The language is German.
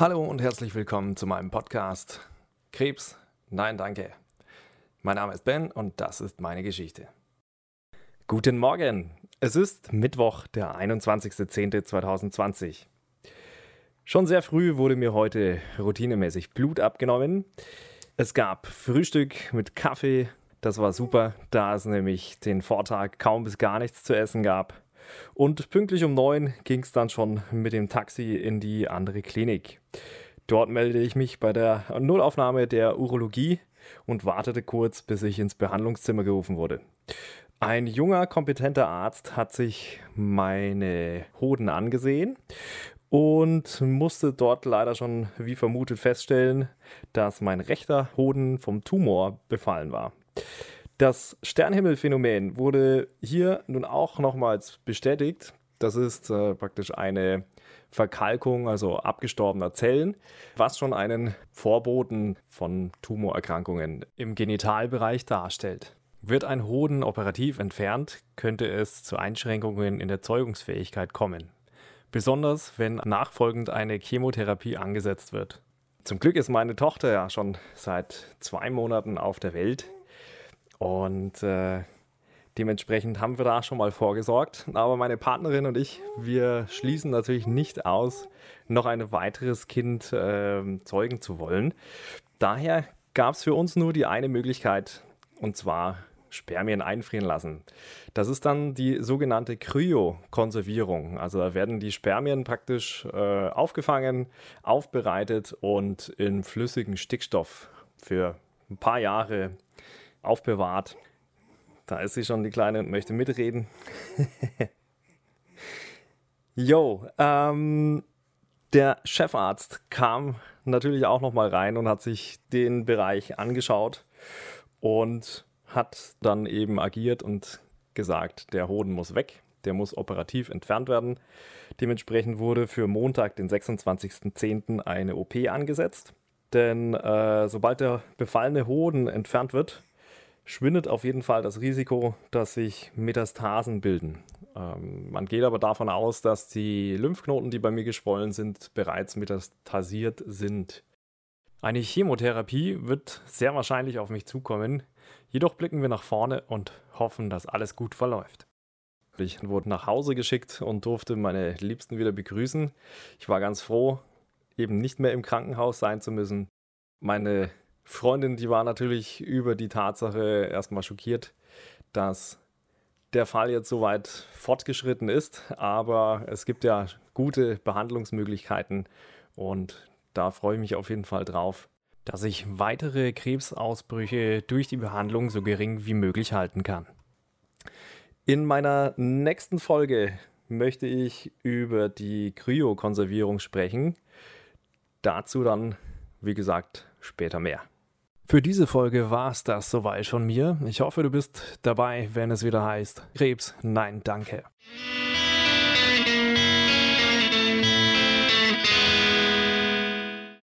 Hallo und herzlich willkommen zu meinem Podcast Krebs, nein danke. Mein Name ist Ben und das ist meine Geschichte. Guten Morgen, es ist Mittwoch, der 21.10.2020. Schon sehr früh wurde mir heute routinemäßig Blut abgenommen. Es gab Frühstück mit Kaffee, das war super, da es nämlich den Vortag kaum bis gar nichts zu essen gab. Und pünktlich um neun ging es dann schon mit dem Taxi in die andere Klinik. Dort meldete ich mich bei der Nullaufnahme der Urologie und wartete kurz, bis ich ins Behandlungszimmer gerufen wurde. Ein junger, kompetenter Arzt hat sich meine Hoden angesehen und musste dort leider schon wie vermutet feststellen, dass mein rechter Hoden vom Tumor befallen war. Das Sternhimmelphänomen wurde hier nun auch nochmals bestätigt. Das ist äh, praktisch eine Verkalkung, also abgestorbener Zellen, was schon einen Vorboten von Tumorerkrankungen im Genitalbereich darstellt. Wird ein Hoden operativ entfernt, könnte es zu Einschränkungen in der Zeugungsfähigkeit kommen. Besonders wenn nachfolgend eine Chemotherapie angesetzt wird. Zum Glück ist meine Tochter ja schon seit zwei Monaten auf der Welt. Und äh, dementsprechend haben wir da schon mal vorgesorgt. Aber meine Partnerin und ich, wir schließen natürlich nicht aus, noch ein weiteres Kind äh, zeugen zu wollen. Daher gab es für uns nur die eine Möglichkeit, und zwar Spermien einfrieren lassen. Das ist dann die sogenannte Kryokonservierung. Also da werden die Spermien praktisch äh, aufgefangen, aufbereitet und in flüssigen Stickstoff für ein paar Jahre aufbewahrt. Da ist sie schon, die Kleine, und möchte mitreden. Jo, ähm, der Chefarzt kam natürlich auch noch mal rein und hat sich den Bereich angeschaut und hat dann eben agiert und gesagt, der Hoden muss weg, der muss operativ entfernt werden. Dementsprechend wurde für Montag, den 26.10. eine OP angesetzt. Denn äh, sobald der befallene Hoden entfernt wird, schwindet auf jeden Fall das Risiko, dass sich Metastasen bilden. Ähm, man geht aber davon aus, dass die Lymphknoten, die bei mir geschwollen sind, bereits metastasiert sind. Eine Chemotherapie wird sehr wahrscheinlich auf mich zukommen, jedoch blicken wir nach vorne und hoffen, dass alles gut verläuft. Ich wurde nach Hause geschickt und durfte meine Liebsten wieder begrüßen. Ich war ganz froh, eben nicht mehr im Krankenhaus sein zu müssen. Meine Freundin, die war natürlich über die Tatsache erstmal schockiert, dass der Fall jetzt so weit fortgeschritten ist, aber es gibt ja gute Behandlungsmöglichkeiten und da freue ich mich auf jeden Fall drauf, dass ich weitere Krebsausbrüche durch die Behandlung so gering wie möglich halten kann. In meiner nächsten Folge möchte ich über die Kryokonservierung sprechen. Dazu dann, wie gesagt, später mehr. Für diese Folge war es das soweit von mir. Ich hoffe, du bist dabei, wenn es wieder heißt Krebs, nein, danke.